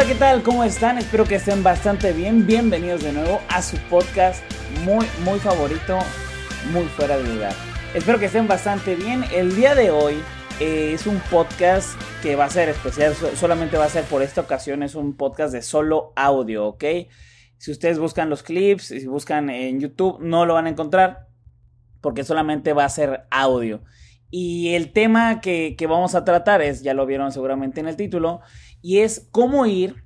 Hola, ¿qué tal? ¿Cómo están? Espero que estén bastante bien. Bienvenidos de nuevo a su podcast muy, muy favorito, muy fuera de lugar. Espero que estén bastante bien. El día de hoy eh, es un podcast que va a ser especial, solamente va a ser por esta ocasión, es un podcast de solo audio, ¿ok? Si ustedes buscan los clips, si buscan en YouTube, no lo van a encontrar porque solamente va a ser audio. Y el tema que, que vamos a tratar es, ya lo vieron seguramente en el título, y es cómo ir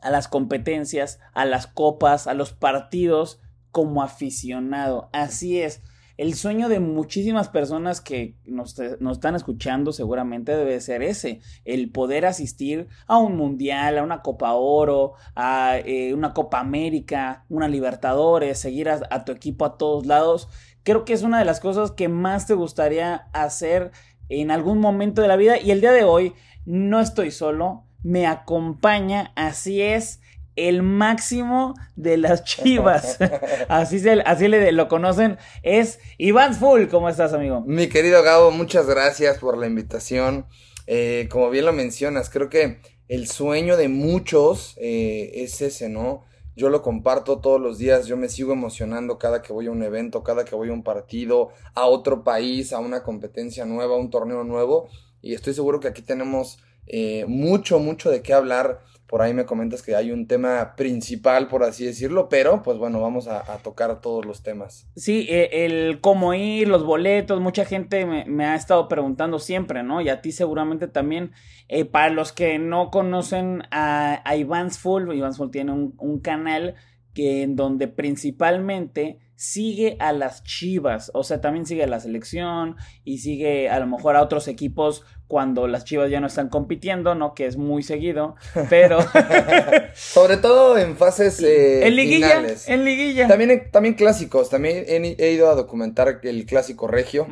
a las competencias, a las copas, a los partidos como aficionado. Así es. El sueño de muchísimas personas que nos, están escuchando seguramente debe ser ese, el poder asistir a un mundial, a una Copa Oro, a eh, una Copa América, una Libertadores, seguir a, a tu equipo a todos lados. Creo que es una de las cosas que más te gustaría hacer en algún momento de la vida y el día de hoy no estoy solo, me acompaña, así es, el máximo de las chivas. así, se, así le, lo conocen. Es Iván Full. ¿Cómo estás, amigo? Mi querido Gabo, muchas gracias por la invitación. Eh, como bien lo mencionas, creo que el sueño de muchos eh, es ese, ¿no? Yo lo comparto todos los días, yo me sigo emocionando cada que voy a un evento, cada que voy a un partido, a otro país, a una competencia nueva, a un torneo nuevo. Y estoy seguro que aquí tenemos eh, mucho, mucho de qué hablar. Por ahí me comentas que hay un tema principal, por así decirlo, pero pues bueno, vamos a, tocar todos los temas. Sí, e, el cómo ir, los boletos, mucha gente me, ha estado preguntando siempre, ¿no? Y a ti seguramente también. Eh, para los que no conocen a, a Full, Ivan's Full tiene un canal que en donde principalmente sigue a las Chivas, o sea, también sigue a la selección y sigue a lo mejor a otros equipos cuando las Chivas ya no están compitiendo, ¿no? Que es muy seguido, pero... Sobre todo en fases eh, En liguilla, en liguilla. También, también clásicos, también he, ido a documentar el clásico regio.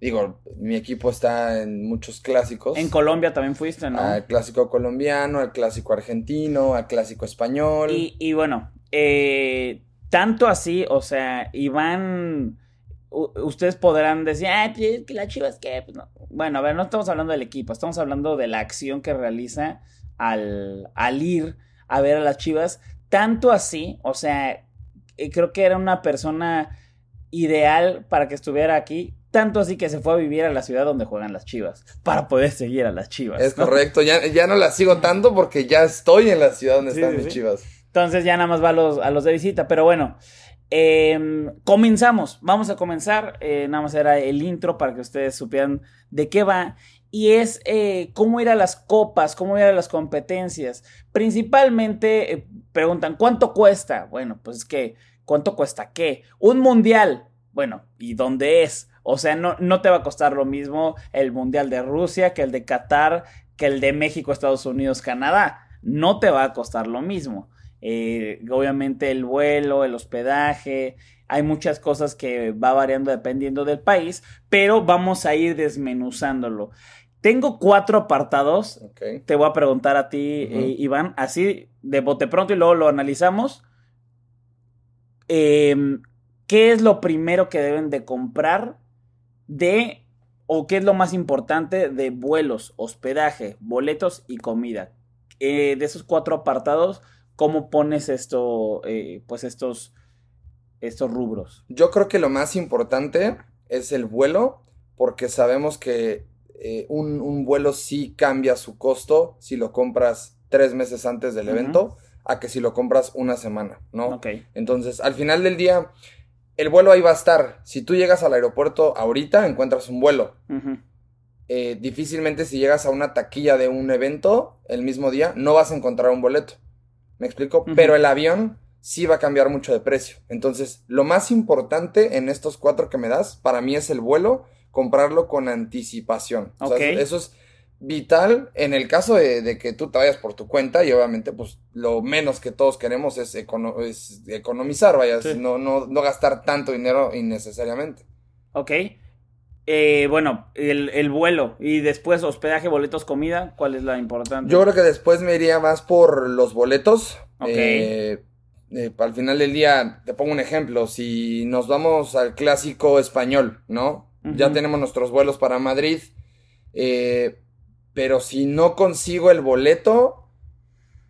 Digo, mi equipo está en muchos clásicos. En Colombia también fuiste, ¿no? Al clásico colombiano, al clásico argentino, al clásico español. Y, y bueno, eh, tanto así, o sea, Iván, ustedes podrán decir, ah, pues, que la Chivas, ¿qué? Pues bueno, a ver, no estamos hablando del equipo, estamos hablando de la acción que realiza al, al ir a ver a las Chivas. Tanto así, o sea, eh, creo que era una persona ideal para que estuviera aquí. Tanto así que se fue a vivir a la ciudad donde juegan las chivas, para poder seguir a las chivas. Es correcto, ya, ya no las sigo tanto porque ya estoy en la ciudad donde están mis chivas. Entonces ya nada más va a los, a los de visita. Pero bueno, em, comenzamos. Vamos a comenzar. Eh, nada más era el intro para que ustedes supieran de qué va. Y es eh, cómo ir a las copas, cómo ir a las competencias. Principalmente eh, preguntan, ¿cuánto cuesta? Bueno, pues es que, ¿cuánto cuesta qué? Un mundial. Bueno, ¿y dónde es? O sea, no, no te va a costar lo mismo el mundial de Rusia que el de Qatar, que el de México, Estados Unidos, Canadá. No te va a costar lo mismo. Eh, obviamente el vuelo, el hospedaje, hay muchas cosas que va variando dependiendo del país, pero vamos a ir desmenuzándolo. Tengo cuatro apartados. Te voy a preguntar a ti, eh, Iván, así de bote pronto y luego lo analizamos. Em, ¿Qué es lo primero que deben de comprar de, o qué es lo más importante de vuelos, hospedaje, boletos y comida? Eh, de esos cuatro apartados, ¿Cómo pones esto, eh, pues estos, estos rubros? Yo creo que lo más importante es el vuelo, porque sabemos que eh, un, vuelo sí cambia su costo si lo compras tres meses antes del evento a que si lo compras una semana, ¿no? Ok. Entonces, al final del día, el vuelo ahí va a estar. Si tú llegas al aeropuerto ahorita, encuentras un vuelo. Eh, difícilmente si llegas a una taquilla de un evento el mismo día, no vas a encontrar un boleto. ¿Me explico? Pero el avión sí va a cambiar mucho de precio. Entonces, lo más importante en estos cuatro que me das, para mí es el vuelo, comprarlo con anticipación. eso es vital en el caso de, que tú te vayas por tu cuenta y obviamente pues lo menos que todos queremos es, economizar, vaya, no, no, no gastar tanto dinero innecesariamente. Ok. Eh, bueno, el, vuelo y después hospedaje, boletos, comida, ¿cuál es la importante? Yo creo que después me iría más por los boletos. Ok. Eh, eh, al final del día, te pongo un ejemplo, si nos vamos al clásico español, ¿no? Ya tenemos nuestros vuelos para Madrid, pero si no consigo el boleto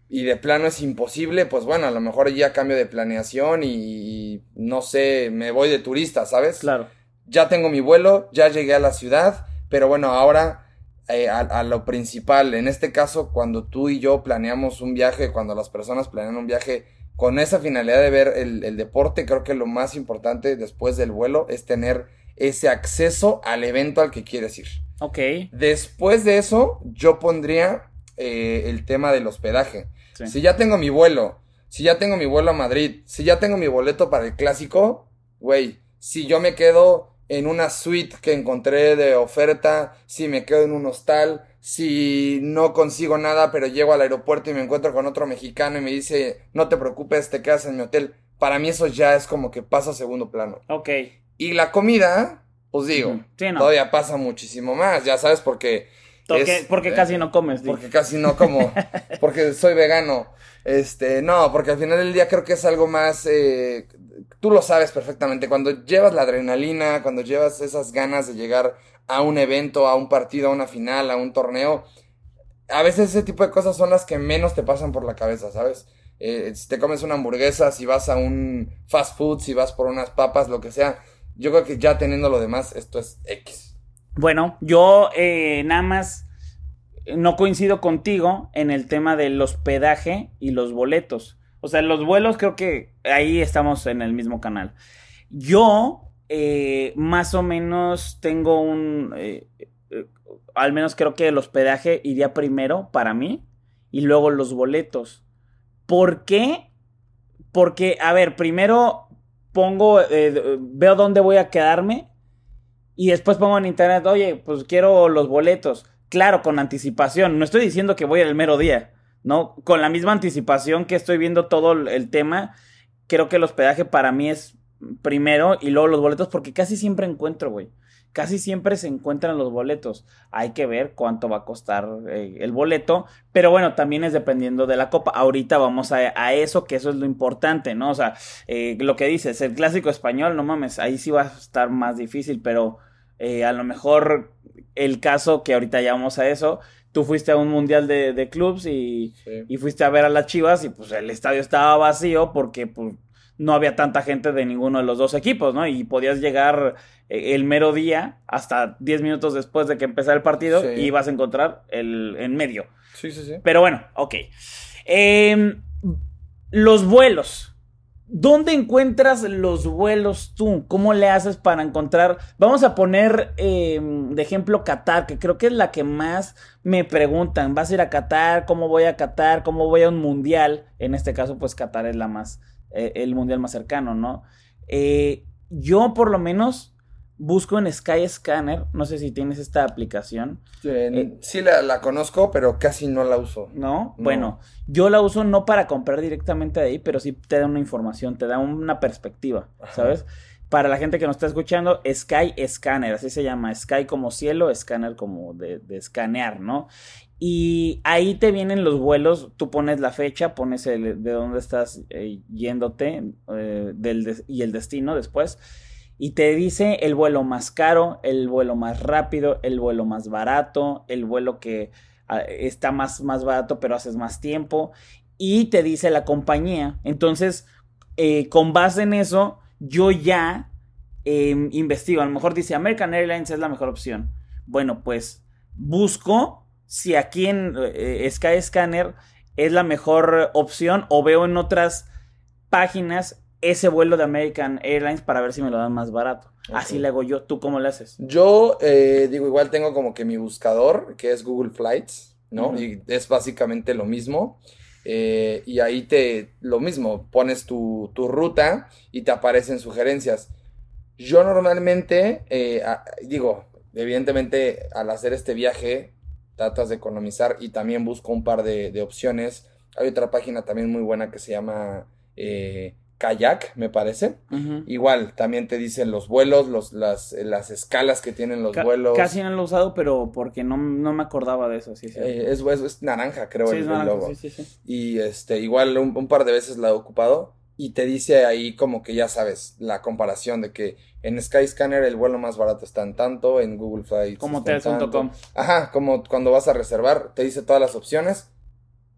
y de plano es imposible, pues bueno, a lo mejor ya cambio de planeación y no sé, me voy de turista, ¿sabes? Claro ya tengo mi vuelo, ya llegué a la ciudad, pero bueno, ahora eh, a, lo principal, en este caso, cuando tú y yo planeamos un viaje, cuando las personas planean un viaje con esa finalidad de ver el, deporte, creo que lo más importante después del vuelo es tener ese acceso al evento al que quieres ir. Ok. Después de eso, yo pondría eh, el tema del hospedaje. Si ya tengo mi vuelo, si ya tengo mi vuelo a Madrid, si ya tengo mi boleto para el clásico, güey, si yo me quedo en una suite que encontré de oferta, si me quedo en un hostal, si no consigo nada, pero llego al aeropuerto y me encuentro con otro mexicano y me dice, no te preocupes, te quedas en mi hotel. Para mí eso ya es como que pasa a segundo plano. Ok. Y la comida, pues digo, todavía pasa muchísimo más, ya sabes, porque... porque casi no comes. Porque casi no como, porque soy vegano. Este, no, porque al final del día creo que es algo más eh, tú lo sabes perfectamente, cuando llevas la adrenalina, cuando llevas esas ganas de llegar a un evento, a un partido, a una final, a un torneo, a veces ese tipo de cosas son las que menos te pasan por la cabeza, ¿sabes? Eh, si te comes una hamburguesa, si vas a un fast food, si vas por unas papas, lo que sea, yo creo que ya teniendo lo demás, esto es X. Bueno, yo eh, nada más no coincido contigo en el tema del hospedaje y los boletos. O sea, los vuelos creo que ahí estamos en el mismo canal. Yo, eh, más o menos, tengo un... Eh, eh, al menos creo que el hospedaje iría primero para mí y luego los boletos. ¿Por qué? Porque, a ver, primero pongo, veo dónde voy a quedarme y después pongo en internet, oye, pues quiero los boletos. Claro, con anticipación. No estoy diciendo que voy el mero día. ¿no? Con la misma anticipación que estoy viendo todo el tema, creo que el hospedaje para mí es primero y luego los boletos, porque casi siempre encuentro, güey. Casi siempre se encuentran los boletos. Hay que ver cuánto va a costar eh, el boleto. Pero bueno, también es dependiendo de la copa. Ahorita vamos a, eso, que eso es lo importante, ¿no? O sea, eh, lo que dices, el clásico español, no mames, ahí sí va a estar más difícil, pero eh, a lo mejor el caso, que ahorita ya vamos a eso, tú fuiste a un mundial de, de clubs y, y, fuiste a ver a las Chivas y pues el estadio estaba vacío porque pues no había tanta gente de ninguno de los dos equipos, ¿no? Y podías llegar eh, el mero día hasta 10 minutos después de que empezara el partido y ibas a encontrar el en medio. Sí, sí, sí. Pero bueno, ok. Em, los vuelos. ¿Dónde encuentras los vuelos tú? ¿Cómo le haces para encontrar? Vamos a poner em, de ejemplo Qatar, que creo que es la que más me preguntan. ¿Vas a ir a Qatar? ¿Cómo voy a Qatar? ¿Cómo voy a un mundial? En este caso, pues Qatar es la más, eh, el mundial más cercano, ¿no? Eh, yo por lo menos busco en Sky Scanner, no sé si tienes esta aplicación. Eh, sí, la, conozco, pero casi no la uso. ¿No? Bueno, yo la uso no para comprar directamente de ahí, pero sí te da una información, te da una perspectiva, ¿sabes? Para la gente que nos está escuchando, Sky Scanner, así se llama, Sky como cielo, Scanner como de, escanear, ¿no? Y ahí te vienen los vuelos, tú pones la fecha, pones de dónde estás eh, yéndote eh, del y el destino después y te dice el vuelo más caro, el vuelo más rápido, el vuelo más barato, el vuelo que ah, está más, más barato pero haces más tiempo y te dice la compañía. Entonces, eh, con base en eso, yo ya em, investigo. A lo mejor dice American Airlines es la mejor opción. Bueno, pues busco si aquí en eh, Sky Scanner es la mejor opción o veo en otras páginas ese vuelo de American Airlines para ver si me lo dan más barato. Así le hago yo. ¿Tú cómo le haces? Yo, eh, digo, igual tengo como que mi buscador, que es Google Flights, ¿no? Y es básicamente lo mismo. Eh, y ahí te, lo mismo, pones tu, ruta y te aparecen sugerencias. Yo normalmente, eh, digo, evidentemente al hacer este viaje, tratas de economizar y también busco un par de, de opciones. Hay otra página también muy buena que se llama eh, Kayak, me parece. Igual, también te dicen los vuelos, los, las, las escalas que tienen los Ca- vuelos. Casi no lo he usado, pero porque no, no me acordaba de eso, sí, sí. Eh, es, es- es naranja, creo, Sí, el, es el logo. Y este, igual un, un par de veces la he ocupado y te dice ahí como que ya sabes la comparación de que en Skyscanner el vuelo más barato está en tanto, en Google Flights Como tanto. Ajá, como cuando vas a reservar, te dice todas las opciones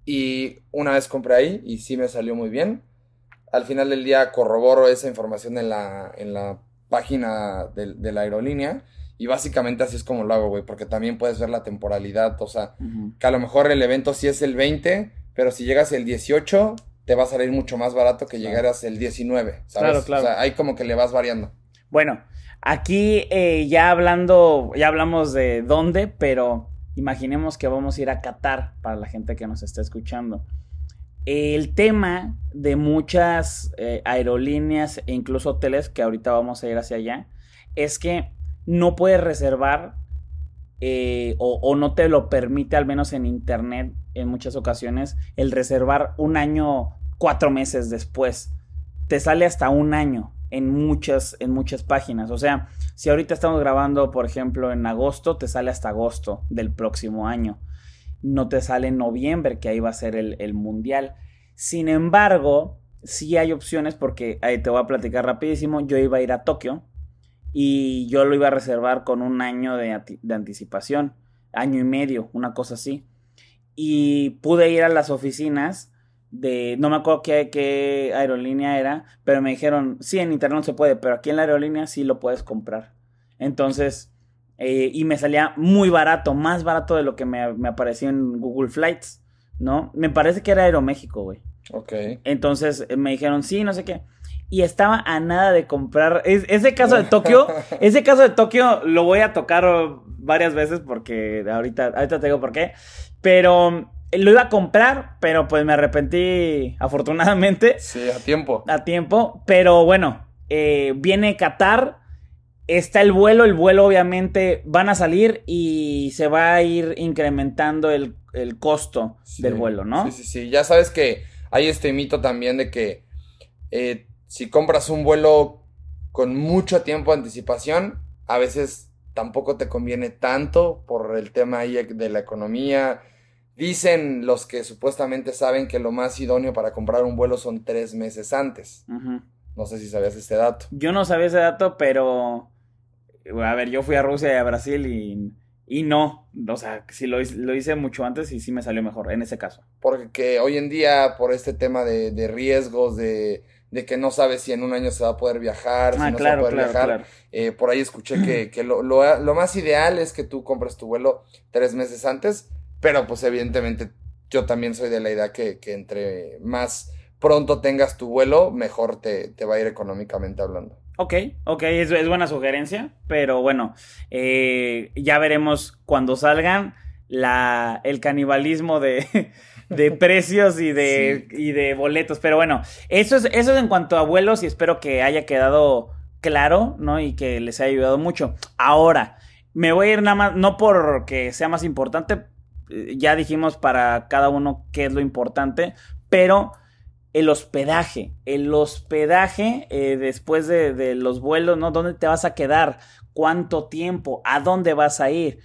y una vez compré ahí y sí me salió muy bien. Al final del día corroboro esa información en la, en la página de, de la aerolínea y básicamente así es como lo hago, güey, porque también puedes ver la temporalidad, o sea, que a lo mejor el evento sí es el 20, pero si llegas el 18, te va a salir mucho más barato que llegaras el 19, ¿sabes? Claro, claro. O sea, ahí como que le vas variando. Bueno, aquí eh, ya hablando, ya hablamos de dónde, pero imaginemos que vamos a ir a Qatar para la gente que nos está escuchando. El tema de muchas eh, aerolíneas e incluso hoteles, que ahorita vamos a ir hacia allá, es que no puedes reservar eh, o, o no te lo permite, al menos en internet, en muchas ocasiones, el reservar un año, cuatro meses después. Te sale hasta un año en muchas, en muchas páginas. O sea, si ahorita estamos grabando, por ejemplo, en agosto, te sale hasta agosto del próximo año. No te sale en noviembre, que ahí va a ser el, el mundial. Sin embargo, sí hay opciones porque ahí te voy a platicar rapidísimo. Yo iba a ir a Tokio y yo lo iba a reservar con un año de, de anticipación, año y medio, una cosa así. Y pude ir a las oficinas de, no me acuerdo qué, qué aerolínea era, pero me dijeron, sí, en internet no se puede, pero aquí en la aerolínea sí lo puedes comprar. Entonces, eh, y me salía muy barato, más barato de lo que me, me apareció en Google Flights, ¿no? Me parece que era Aeroméxico, güey. Ok. Entonces eh, me dijeron, sí, no sé qué. Y estaba a nada de comprar. Es- ese caso de Tokio, ese caso de Tokio lo voy a tocar varias veces porque ahorita, ahorita te digo por qué. Pero lo iba a comprar, pero pues me arrepentí afortunadamente Sí, a tiempo. a tiempo. Pero bueno, eh, viene Qatar. Está el vuelo, el vuelo obviamente van a salir y se va a ir incrementando el, el costo Sí. del vuelo, ¿no? Sí, sí, sí. Ya sabes que hay este mito también de que eh, si compras un vuelo con mucho tiempo de anticipación, a veces tampoco te conviene tanto por el tema ahí de la economía. Dicen los que supuestamente saben que lo más idóneo para comprar un vuelo son tres meses antes. No sé si sabías este dato. Yo no sabía ese dato, pero. A ver, yo fui a Rusia y a Brasil y. Y no. O sea, sí lo, hice- lo hice mucho antes y sí me salió mejor en ese caso. Porque hoy en día, por este tema de, de riesgos, de, de que no sabes si en un año se va a poder viajar, si Ah, no se claro, va a poder claro, viajar, claro. Eh, por ahí escuché que, que lo, lo- lo más ideal es que tú compres tu vuelo tres meses antes, pero pues evidentemente yo también soy de la idea que, que entre más pronto tengas tu vuelo, mejor te, te va a ir económicamente hablando. Ok, ok, es, es buena sugerencia, pero bueno, eh, ya veremos cuando salgan la, el canibalismo de, de precios y de, y de boletos. Pero bueno, eso es, eso es en cuanto a vuelos y espero que haya quedado claro, ¿no? Y que les haya ayudado mucho. Ahora, me voy a ir nada más, no porque sea más importante, ya dijimos para cada uno qué es lo importante, pero el hospedaje. El hospedaje eh, después de, los vuelos, ¿no? ¿Dónde te vas a quedar? ¿Cuánto tiempo? ¿A dónde vas a ir?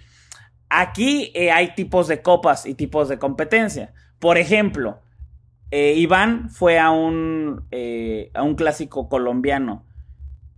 Aquí eh, hay tipos de copas y tipos de competencia. Por ejemplo, eh, Iván fue a un, eh, a un clásico colombiano.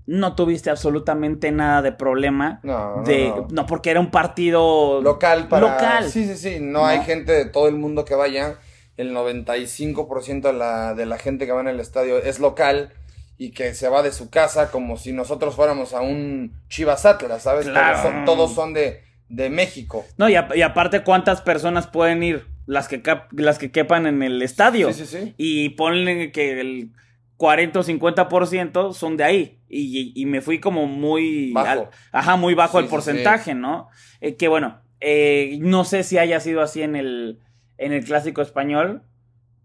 No tuviste absolutamente nada de problema. No, no, de, no. no, porque era un partido Local para... Local. Sí, sí, sí, no, No. hay gente de todo el mundo que vaya, el 95% de la, de la gente que va en el estadio es local y que se va de su casa como si nosotros fuéramos a un Chivas Atlas, ¿sabes? Claro. Todos son, todos son de, de México. No, y, a- y aparte, ¿cuántas personas pueden ir? Las que, cap- las que quepan en el estadio. Sí, sí, sí. Y ponle que el 40 o 50% son de ahí. Y, y me fui como muy... Bajo. al- ajá, muy bajo Sí, el sí, porcentaje, ¿no? Eh, que bueno, eh, no sé si haya sido así en el, en el clásico español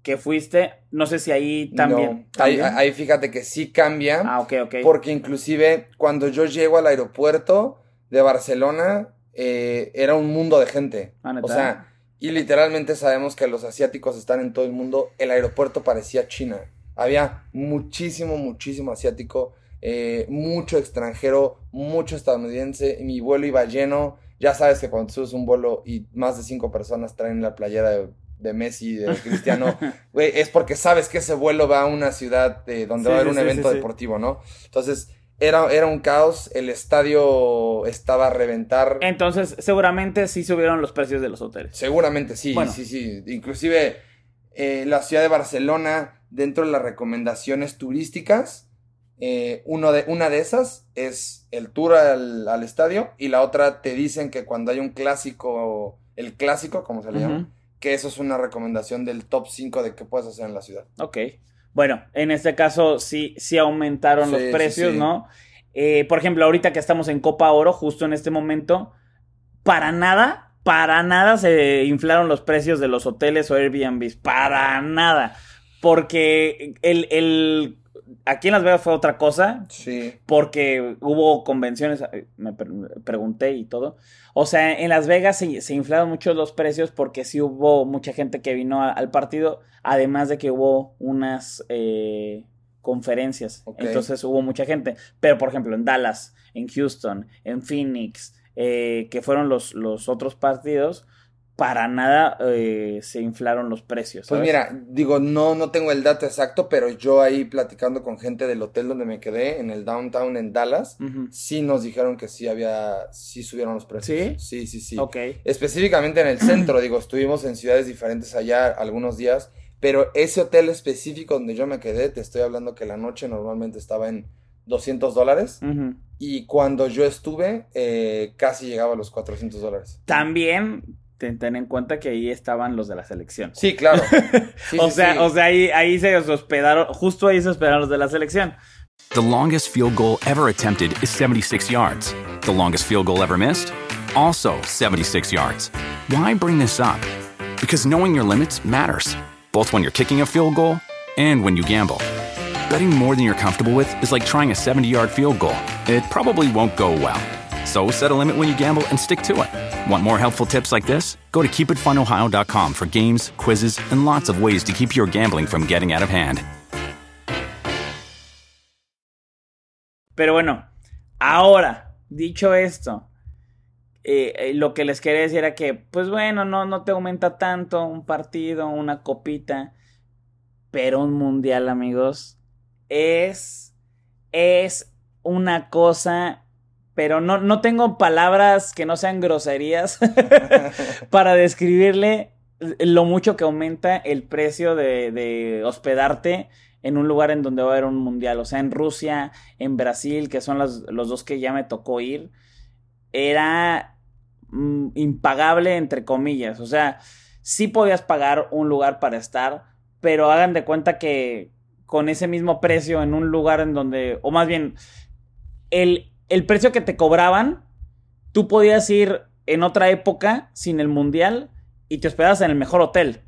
que fuiste. No sé si ahí también. No, ahí, ¿también? ahí fíjate que sí cambia, Ah, ok, ok. porque inclusive cuando yo llego al aeropuerto de Barcelona, eh, era un mundo de gente. Ah, o sea, y literalmente sabemos que los asiáticos están en todo el mundo. El aeropuerto parecía China. Había muchísimo, muchísimo asiático, eh, mucho extranjero, mucho estadounidense. Mi vuelo iba lleno. Ya sabes que cuando subes un vuelo y más de cinco personas traen la playera de, de Messi, de Cristiano, es porque sabes que ese vuelo va a una ciudad eh, donde Sí, va a haber un sí, evento sí. deportivo, ¿no? Entonces, era, era un caos. El estadio estaba a reventar. Entonces, seguramente sí subieron los precios de los hoteles. Seguramente sí, Bueno. sí, sí. Inclusive eh, la ciudad de Barcelona, dentro de las recomendaciones turísticas, eh, uno de, una de esas es el tour al, al estadio y la otra te dicen que cuando hay un clásico, el clásico, como se le llama, que eso es una recomendación del top 5 de qué puedes hacer en la ciudad. Ok. Bueno, en este caso sí, sí aumentaron Sí, los sí, precios, sí. ¿no? Eh, por ejemplo, ahorita que estamos en Copa Oro, justo en este momento, para nada, para nada se inflaron los precios de los hoteles o Airbnbs. Para nada. Porque el, el aquí en Las Vegas fue otra cosa. Sí. Porque hubo convenciones, me pre- me pregunté y todo. O sea, en Las Vegas se, se inflaron mucho los precios porque sí hubo mucha gente que vino a- al partido, además de que hubo unas eh, conferencias. Entonces hubo mucha gente. Pero, por ejemplo, en Dallas, en Houston, en Phoenix, eh, que fueron los, los otros partidos, para nada eh, se inflaron los precios. Pues mira, digo, no, no tengo el dato exacto, pero yo ahí platicando con gente del hotel donde me quedé, en el downtown en Dallas, sí nos dijeron que sí había, sí subieron los precios. ¿Sí? Sí, sí, sí. Ok. Específicamente en el centro, digo, estuvimos en ciudades diferentes allá algunos días, pero ese hotel específico donde yo me quedé, te estoy hablando que la noche normalmente estaba en 200 dólares Ujú. y cuando yo estuve eh, casi llegaba a los 400 dólares. También ten, ten en cuenta que ahí estaban los de la selección. Sí, claro. Sí, o sí, sea, sí. o sea, ahí, ahí se hospedaron, justo ahí se hospedaron los de la selección. The longest field goal ever attempted is 76 yards. The longest field goal ever missed? Also 76 yards. Why bring this up? Because knowing your limits matters, both when you're kicking a field goal and when you gamble. Betting more than you're comfortable with is like trying a 70 yard field goal. It probably won't go well. So set a limit when you gamble and stick to it. Want more helpful tips like this? Go to keepitfunohio.com for games, quizzes, and lots of ways to keep your gambling from getting out of hand. Pero bueno, ahora, dicho esto, eh, eh, lo que les quería decir era que, pues bueno, no, no te aumenta tanto un partido, una copita, pero un mundial, amigos, es, es una cosa, pero no, no tengo palabras que no sean groserías para describirle lo mucho que aumenta el precio de, de hospedarte en un lugar en donde va a haber un mundial. O sea, en Rusia, en Brasil, que son las- los dos que ya me tocó ir, era mm, impagable, entre comillas. O sea, sí podías pagar un lugar para estar, pero hagan de cuenta que con ese mismo precio en un lugar en donde, o más bien, el, el precio que te cobraban, tú podías ir en otra época sin el mundial y te hospedabas en el mejor hotel.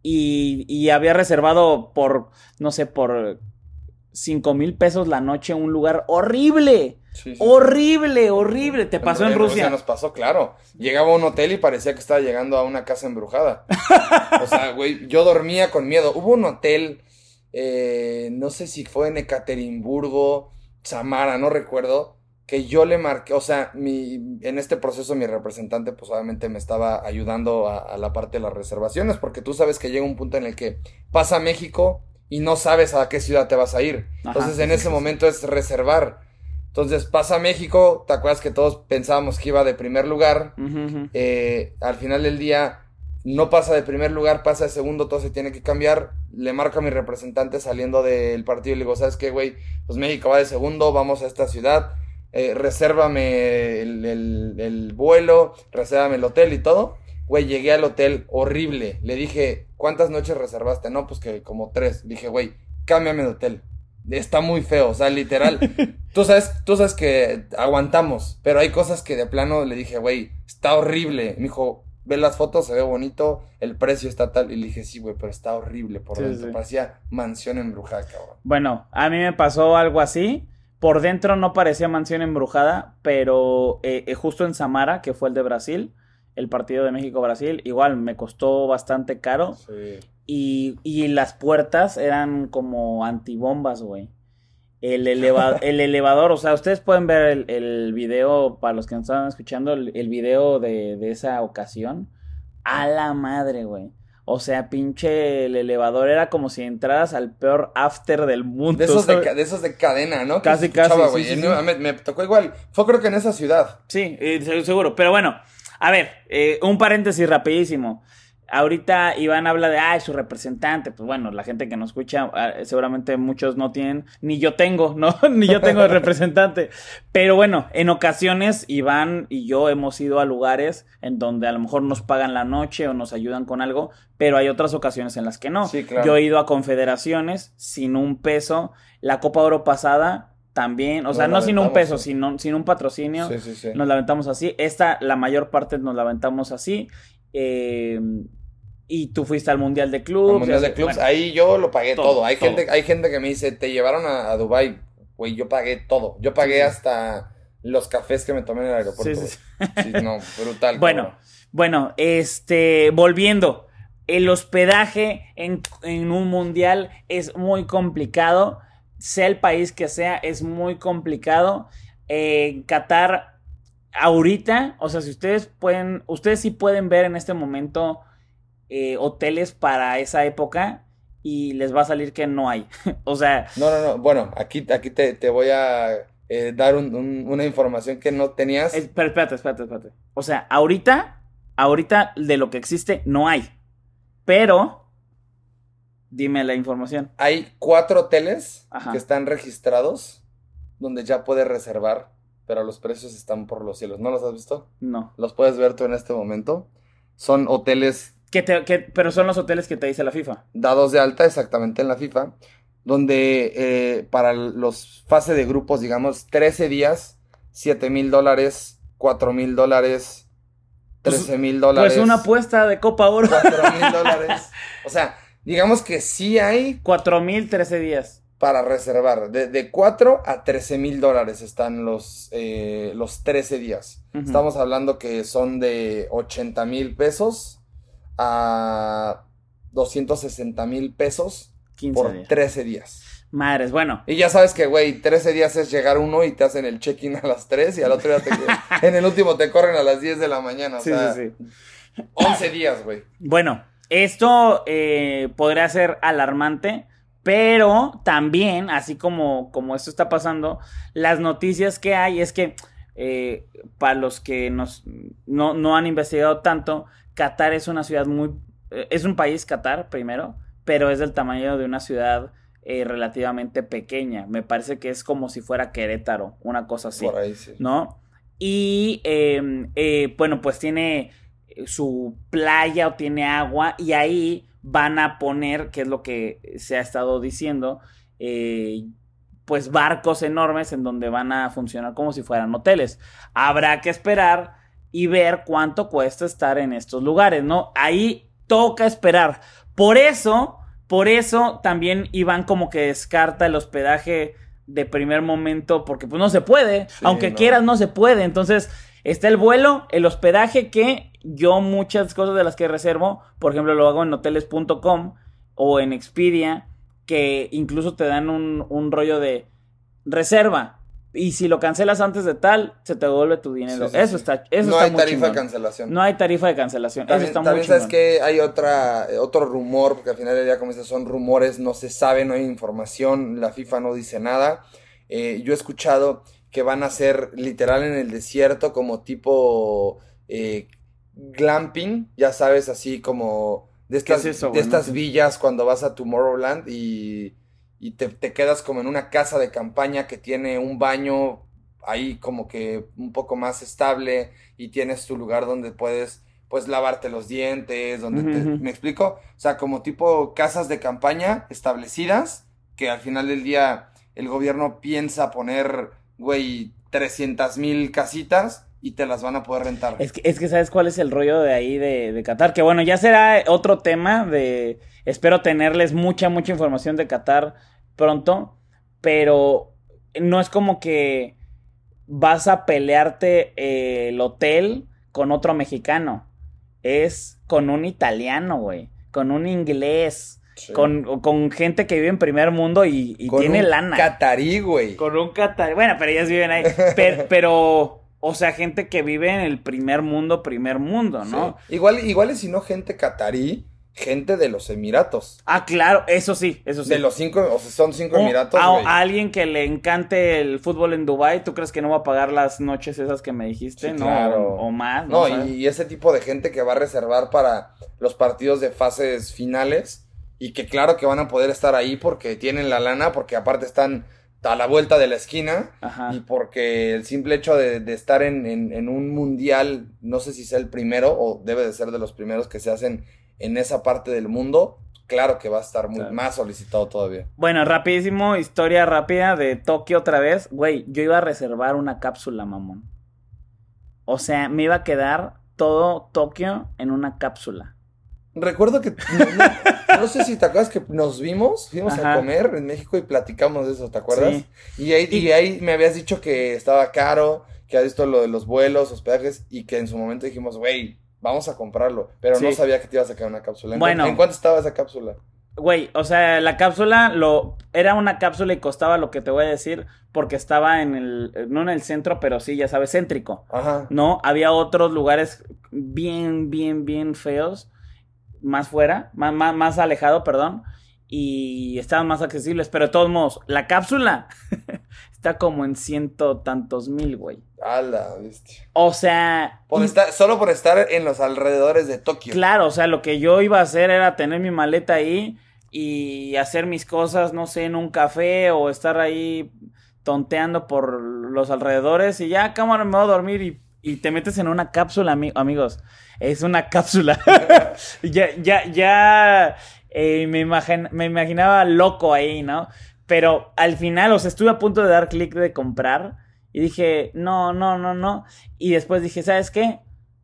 Y, y había reservado por, no sé, por 5 mil pesos la noche un lugar horrible. Sí, sí. Horrible, horrible. Te pasó en Rusia. Nos pasó, claro. Llegaba a un hotel y parecía que estaba llegando a una casa embrujada. o sea, güey, yo dormía con miedo. Hubo un hotel, eh, no sé si fue en Ekaterimburgo, Samara, no recuerdo, que yo le marqué, o sea, mi, en este proceso mi representante pues obviamente me estaba ayudando a, a la parte de las reservaciones, porque tú sabes que llega un punto en el que pasa México y no sabes a qué ciudad te vas a ir. Entonces en ese sí, sí. momento es reservar. Entonces pasa México, ¿te acuerdas que todos pensábamos que iba de primer lugar? Eh, al final del día no pasa de primer lugar, pasa de segundo, todo se tiene que cambiar. Le marco a mi representante saliendo del partido y le digo, ¿sabes qué, güey? Pues México va de segundo, vamos a esta ciudad, eh, resérvame el, el- el vuelo, resérvame el hotel y todo. Güey, llegué al hotel horrible. Le dije, ¿cuántas noches reservaste? No, pues que como tres. Le dije, güey, cámbiame de hotel. Está muy feo, o sea, literal. Tú sabes, tú sabes que aguantamos, pero hay cosas que de plano le dije, güey, está horrible. Me dijo, ve las fotos, se ve bonito, el precio está tal. Y le dije, sí, güey, pero está horrible por Sí, dentro. sí. Parecía mansión embrujada, cabrón. Bueno, a mí me pasó algo así Por dentro no parecía mansión embrujada, pero eh, eh, justo en Samara, que fue el de Brasil, el partido de México-Brasil, igual me costó bastante caro. Sí. Y, y las puertas eran como antibombas, güey. El, eleva- el elevador, o sea, ustedes pueden ver el, el video, para los que nos están escuchando, el, el video de, de esa ocasión. A la madre, güey. O sea, pinche el elevador era como si entraras al peor after del mundo. De esos de, de esos de cadena, ¿no? Casi, casi, güey. sí, sí, No, sí. Me, me tocó igual. Fue creo que en esa ciudad. Sí, eh, se- seguro. Pero bueno, a ver, eh, un paréntesis rapidísimo. Ahorita Iván habla de, ay, su representante. Pues bueno, la gente que nos escucha, ah, seguramente muchos no tienen, ni yo tengo, ¿no? ni yo tengo de representante. Pero bueno, en ocasiones Iván y yo hemos ido a lugares en donde a lo mejor nos pagan la noche o nos ayudan con algo, pero hay otras ocasiones en las que no. Sí, claro. Yo he ido a confederaciones sin un peso. La Copa Oro pasada también, o Nos sea, no sin un peso, sí. sino, sin un patrocinio. Sí, sí, sí. Nos la aventamos así. Esta, la mayor parte nos la aventamos así. Eh, y tú fuiste al Mundial de Clubs. Al Mundial de Clubs, bueno. ahí yo lo pagué todo. todo, Hay, todo. Gente, hay gente que me dice, te llevaron a, a Dubai Güey, yo pagué todo. Yo pagué Sí, sí. hasta los cafés que me tomé en el aeropuerto. Sí, sí, güey. Sí, no, brutal. Bueno, cabrón. bueno, este, volviendo, el hospedaje en, en un mundial es muy complicado, sea el país que sea, es muy complicado. Eh, Qatar, ahorita, o sea, si ustedes pueden, ustedes sí pueden ver en este momento eh, hoteles para esa época y les va a salir que no hay. o sea, No, no, no. Bueno, aquí, aquí te, te voy a eh, dar un- un- una información que no tenías. es- pero espérate, espérate, espérate. O sea, ahorita, ahorita de lo que existe no hay. Pero, dime la información. Hay cuatro hoteles Ajá. que están registrados donde ya puedes reservar, pero los precios están por los cielos. ¿No los has visto? No. Los puedes ver tú en este momento. Son hoteles Que te- que- pero son los hoteles que te dice la FIFA. dados de alta exactamente en la FIFA, donde eh, para los fase de grupos, digamos, 13 días, 7 mil dólares, 4 mil dólares, Pues- 13 mil dólares, Pues una apuesta de Copa Oro. 4 mil dólares. O sea, digamos que sí hay Cuatro mil, trece días. Para reservar. De, de 4 a 13 mil dólares están los, eh, los 13 días. Ujú. Estamos hablando que son de 80 mil pesos a 260 mil pesos 15 por días. 13 días. Madres, bueno. Y ya sabes que, güey, 13 días es llegar uno y te hacen el check-in a las 3 y al otro día te... en el último te corren a las 10 de la mañana. O Sí, sea, sí, sí. 11 días, güey. Bueno, esto eh, podría ser alarmante, pero también, así como, como esto está pasando, las noticias que hay es que, eh, para los que nos, no, no han investigado tanto, Qatar es una ciudad muy... eh, es un país, Qatar, primero, pero es del tamaño de una ciudad eh, relativamente pequeña. Me parece que es como si fuera Querétaro, una cosa así. Por ahí, sí. ¿no? Y eh, bueno, pues tiene su playa o tiene agua y ahí van a poner, que es lo que se ha estado diciendo, eh, pues barcos enormes en donde van a funcionar como si fueran hoteles. Habrá que esperar y ver cuánto cuesta estar en estos lugares, ¿no? Ahí toca esperar. Por eso, por eso también Iván como que descarta el hospedaje de primer momento porque pues no se puede, Sí, aunque no. quieras no se puede. Entonces, está el vuelo, el hospedaje que yo muchas cosas de las que reservo, por ejemplo, lo hago en hoteles.com o en Expedia, que incluso te dan un, un rollo de reserva. Y si lo cancelas antes de tal, se te devuelve tu dinero. Sí, sí, eso sí. está, eso no está hay muy tarifa de cancelación. No hay tarifa de cancelación. También, eso está muy también sabes chingón. que hay otra, otro rumor, porque al final del día, como dices, son rumores, no se sabe, no hay información, la FIFA no dice nada. Eh, yo he escuchado que van a ser literal en el desierto, como tipo eh, glamping, ya sabes, así como de ¿Qué estas, es eso, de güey? No estas sé. villas cuando vas a Tomorrowland y, y te, te quedas como en una casa de campaña que tiene un baño ahí como que un poco más estable y tienes tu lugar donde puedes pues lavarte los dientes, donde te-. ¿me explico? O sea, como tipo casas de campaña establecidas que al final del día el gobierno piensa poner, güey, 300 mil casitas y te las van a poder rentar. Es que, es que sabes cuál es el rollo de ahí de, de Qatar. Que bueno, ya será otro tema de. Espero tenerles mucha, mucha información de Qatar pronto. Pero no es como que vas a pelearte eh, el hotel con otro mexicano. Es con un italiano, güey. Con un inglés. Sí. Con, con gente que vive en primer mundo y, y Con tiene un lana. Catarí, güey. Con un catarí. Bueno, pero ellas viven ahí. Per- pero, o sea, gente que vive en el primer mundo, primer mundo, ¿no? Sí. Igual, igual y si no gente catarí, gente de los Emiratos. Ah, claro, eso sí, eso sí. De los cinco, o sea, son cinco O Emiratos, a, alguien que le encante el fútbol en Dubai, ¿tú crees que no va a pagar las noches esas que me dijiste? Sí, no, claro. o, o más. No, y, y ese tipo de gente que va a reservar para los partidos de fases finales y que claro que van a poder estar ahí porque tienen la lana, porque aparte están a la vuelta de la esquina Ajá. y porque el simple hecho de, de estar en, en- en un mundial, no sé si sea el primero o debe de ser de los primeros que se hacen en esa parte del mundo, claro que va a estar muy Claro. más solicitado todavía. Bueno, rapidísimo, historia rápida de Tokio otra vez. Güey, yo iba a reservar una cápsula, mamón. O sea, me iba a quedar todo Tokio en una cápsula. Recuerdo que, no, sé si te acuerdas que nos vimos, fuimos Ajá. a comer en México y platicamos de eso, ¿te acuerdas? Sí. Y ahí, y ahí me habías dicho que estaba caro, que has visto lo de los vuelos, hospedajes, y que en su momento dijimos, güey, vamos a comprarlo, pero no sabía que te ibas a quedar una cápsula. ¿En, Bueno. ¿En cuánto estaba esa cápsula? Güey, o sea, la cápsula lo era una cápsula y costaba lo que te voy a decir porque estaba en el no en el centro, pero sí, ya sabes, céntrico. Ajá. No, había otros lugares bien bien bien feos más fuera, más más, más alejado, perdón, y estaban más accesibles, pero de todos modos, la cápsula está como en ciento tantos mil, güey. A la bestia. O sea, Por y- estar, solo por estar en los alrededores de Tokio. Claro, o sea, lo que yo iba a hacer era tener mi maleta ahí y hacer mis cosas, no sé, en un café o estar ahí tonteando por los alrededores y ya, cámara, me voy a dormir y, y te metes en una cápsula, ami- amigos. Es una cápsula. ya, ya, ya eh, me, me imaginaba loco ahí, ¿no? Pero al final, o sea, estuve a punto de dar clic de comprar y dije, no, no, no, no. Y después dije, ¿sabes qué?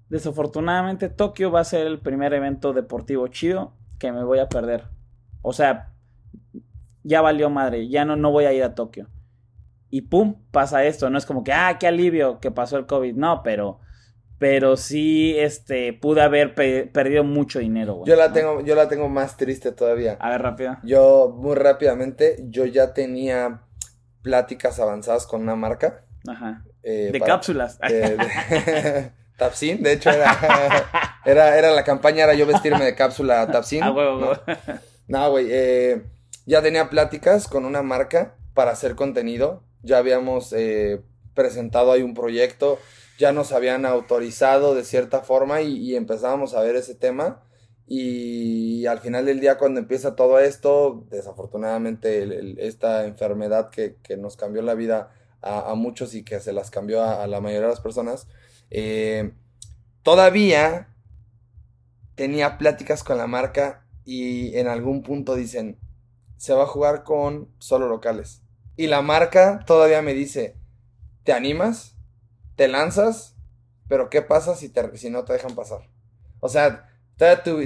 Desafortunadamente Tokio va a ser el primer evento deportivo chido que me voy a perder. O sea, ya valió madre, ya no, no voy a ir a Tokio. Y pum, pasa esto. No es como que, ah, qué alivio que pasó el COVID. No, pero, pero sí, este, pude haber pe- perdido mucho dinero, güey. Yo la ¿no? tengo, yo la tengo más triste todavía. A ver, rápido. Yo, muy rápidamente, yo ya tenía pláticas avanzadas con una marca. Ajá. eh, De para- cápsulas. de- de- Tapsin, de hecho era, era, era la campaña, era yo vestirme de cápsula Tapsin. Ah, huevo, ¿no? huevo. No, güey, eh, ya tenía pláticas con una marca para hacer contenido. Ya habíamos eh, presentado ahí un proyecto, ya nos habían autorizado de cierta forma y, empezábamos a ver ese tema. Y al final del día, cuando empieza todo esto, desafortunadamente esta enfermedad que, que nos cambió la vida a, muchos y que se las cambió a, a la mayoría de las personas, eh, todavía tenía pláticas con la marca y en algún punto dicen, se va a jugar con solo locales. Y la marca todavía me dice, ¿te animas? ¿Te lanzas? Pero ¿qué pasa si, te- si no te dejan pasar? O sea,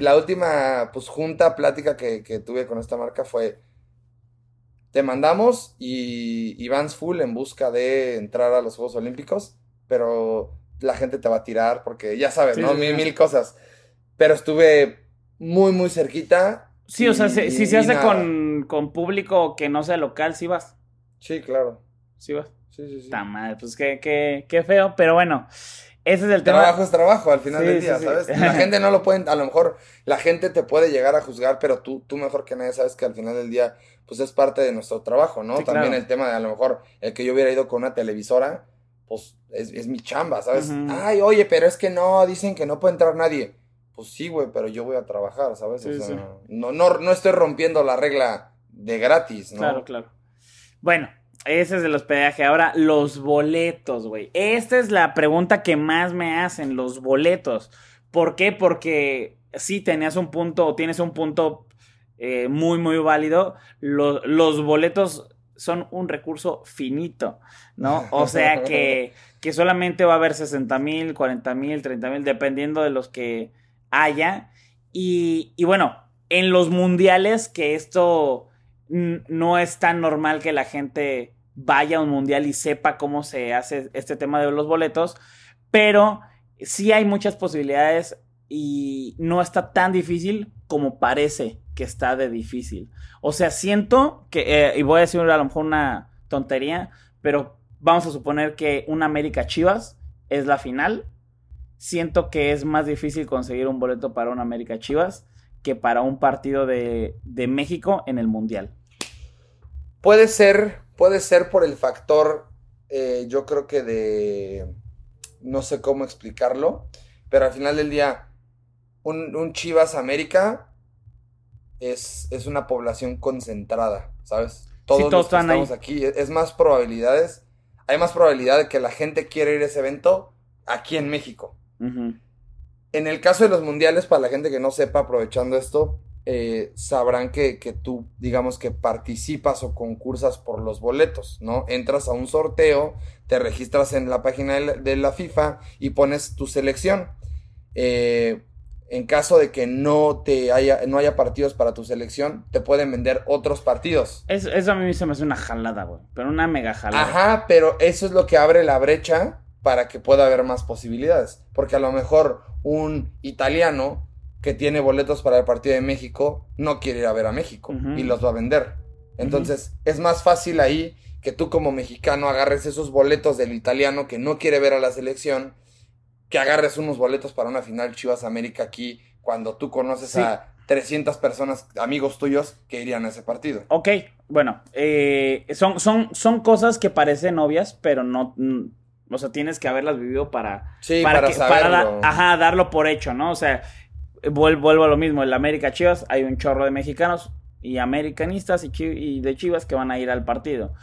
la última pues junta, plática que, que tuve con esta marca fue, te mandamos y, y vans full en busca de entrar a los Juegos Olímpicos, pero la gente te va a tirar porque ya sabes, Sí, ¿no? sí, mil, sí. mil cosas. Pero estuve muy, muy cerquita. Sí, o sea, y- si, se hace con, con público que no sea local, sí vas. Sí, claro. Sí vas. Sí, sí, sí. Está mal, pues qué, qué, qué feo, pero bueno, ese es el tema. Trabajo es trabajo al final Sí, del día, sí. ¿sabes? La gente no lo puede, a lo mejor la gente te puede llegar a juzgar, pero tú, tú mejor que nadie sabes que al final del día, pues es parte de nuestro trabajo, ¿no? También claro. el tema de a lo mejor el que yo hubiera ido con una televisora, pues es, es mi chamba, ¿sabes? Ay, oye, pero es que no, dicen que no puede entrar nadie. Pues sí, güey, pero yo voy a trabajar, ¿sabes? O sea, no, no, no estoy rompiendo la regla de gratis, ¿no? Claro, claro. Bueno, ese es el hospedaje. Ahora, los boletos, güey. Esta es la pregunta que más me hacen, los boletos. ¿Por qué? Porque sí tenías un punto, o tienes un punto eh, muy, muy válido. Lo- los boletos son un recurso finito, ¿no? O sea que, que solamente va a haber 60 mil, 40 mil, 30 mil, dependiendo de los que haya. Y, y bueno, en los mundiales, que esto no es tan normal que la gente vaya a un mundial y sepa cómo se hace este tema de los boletos, pero sí hay muchas posibilidades y no está tan difícil como parece que está de difícil. O sea, siento que, eh, y voy a decir a lo mejor una tontería, pero vamos a suponer que un América Chivas es la final. Siento que es más difícil conseguir un boleto para un América Chivas que para un partido de, de México en el Mundial. Puede ser, puede ser por el factor, eh, yo creo que de, no sé cómo explicarlo, pero al final del día, un, un Chivas América es, es una población concentrada, ¿sabes? Todos, todos los que están ahí. estamos aquí, es, es más probabilidades, hay más probabilidad de que la gente quiera ir a ese evento aquí en México. Ujú. En el caso de los mundiales, para la gente que no sepa, aprovechando esto, eh, sabrán que, que tú, digamos que participas o concursas por los boletos, ¿no? Entras a un sorteo, te registras en la página de la, de la FIFA y pones tu selección. Eh, en caso de que no te haya, no haya partidos para tu selección, te pueden vender otros partidos. Es- eso a mí se me hace una jalada, güey. Pero una mega jalada. Ajá, pero eso es lo que abre la brecha para que pueda haber más posibilidades. Porque a lo mejor un italiano que tiene boletos para el partido de México no quiere ir a ver a México y los va a vender. Entonces es más fácil ahí que tú como mexicano agarres esos boletos del italiano que no quiere ver a la selección, que agarres unos boletos para una final Chivas América aquí cuando tú conoces Sí. a 300 personas, amigos tuyos, que irían a ese partido. Ok, bueno, eh, son, son, son cosas que parecen obvias, pero no, o sea, tienes que haberlas vivido para, Sí, para, que- da- ajá, darlo por hecho, ¿no? O sea, vuel- vuelvo a lo mismo, en la América Chivas hay un chorro de mexicanos y americanistas y, de Chivas que van a ir al partido.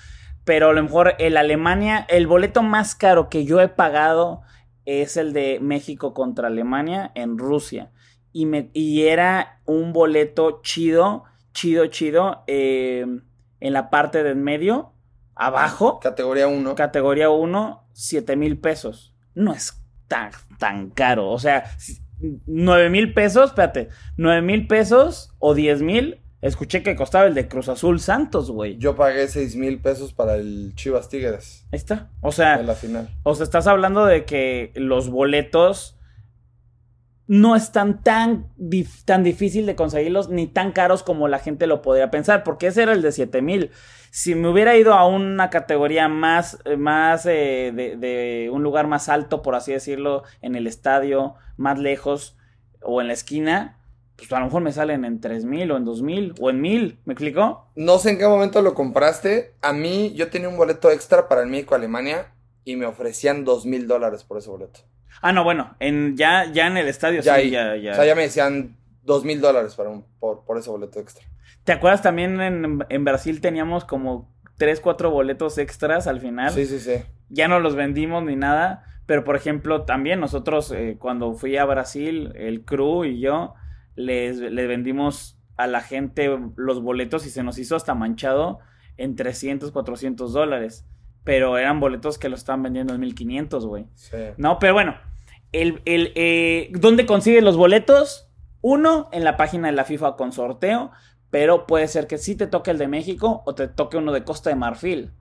Pero a lo mejor el Alemania, el boleto más caro que yo he pagado es el de México contra Alemania en Rusia. Y, me, y era un boleto chido, chido, chido, eh, en la parte de en medio, abajo, Categoría 1. categoría 1, 7 mil pesos. No es tan, tan caro. O sea, 9 mil pesos, espérate, 9 mil pesos o 10 mil. Escuché que costaba el de Cruz Azul Santos, güey. Yo pagué 6 mil pesos para el Chivas Tigres Ahí está. O sea, en la final. o sea, estás hablando de que los boletos no están tan, dif- tan difícil de conseguirlos ni tan caros como la gente lo podría pensar, porque ese era el de 7 mil. Si me hubiera ido a una categoría más, eh, más eh, de, de un lugar más alto, por así decirlo, en el estadio, más lejos o en la esquina, pues a lo mejor me salen en 3 mil o en 2 mil o en 1000, ¿me explicó? No sé en qué momento lo compraste. A mí, yo tenía un boleto extra para el México-Alemania y me ofrecían 2 mil dólares por ese boleto. Ah, no, bueno, en, ya, ya en el estadio Ya, sí, ahí. ya, ya. O sea, ya me decían 2 mil dólares por, por ese boleto extra. ¿Te acuerdas también en, en Brasil teníamos como 3, 4 boletos extras al final? Sí, sí, sí. Ya no los vendimos ni nada, pero por ejemplo también nosotros eh, cuando fui a Brasil, el crew y yo, les, les vendimos a la gente los boletos y se nos hizo hasta manchado en 300, 400 dólares. Pero eran boletos que los estaban vendiendo en 1500, güey. sí. No, pero bueno, el, el, eh, ¿dónde consigues los boletos? Uno, en la página de la FIFA con sorteo, pero puede ser que sí te toque el de México o te toque uno de Costa de Marfil.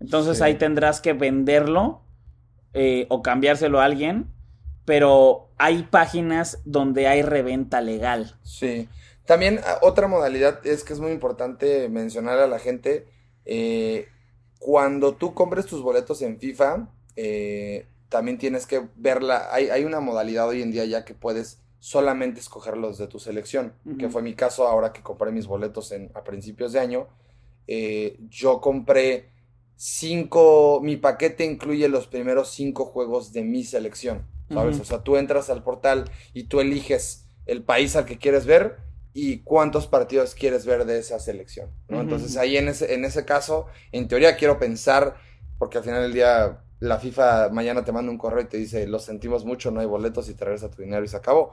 Entonces Sí. ahí tendrás que venderlo eh, o cambiárselo a alguien, pero hay páginas donde hay reventa legal. Sí. También ah, otra modalidad es que es muy importante mencionar a la gente, eh, cuando tú compres tus boletos en FIFA, eh, también tienes que verla, hay, hay una modalidad hoy en día ya que puedes solamente escoger los de tu selección, que fue mi caso ahora que compré mis boletos en, a principios de año. Eh, yo compré cinco, mi paquete incluye los primeros cinco juegos de mi selección, ¿sabes? O sea, tú entras al portal y tú eliges el país al que quieres ver y cuántos partidos quieres ver de esa selección, ¿no? Entonces ahí en ese, en ese caso, en teoría quiero pensar, porque al final del día la FIFA mañana te manda un correo y te dice, lo sentimos mucho, no hay boletos y te regresa tu dinero y se acabó.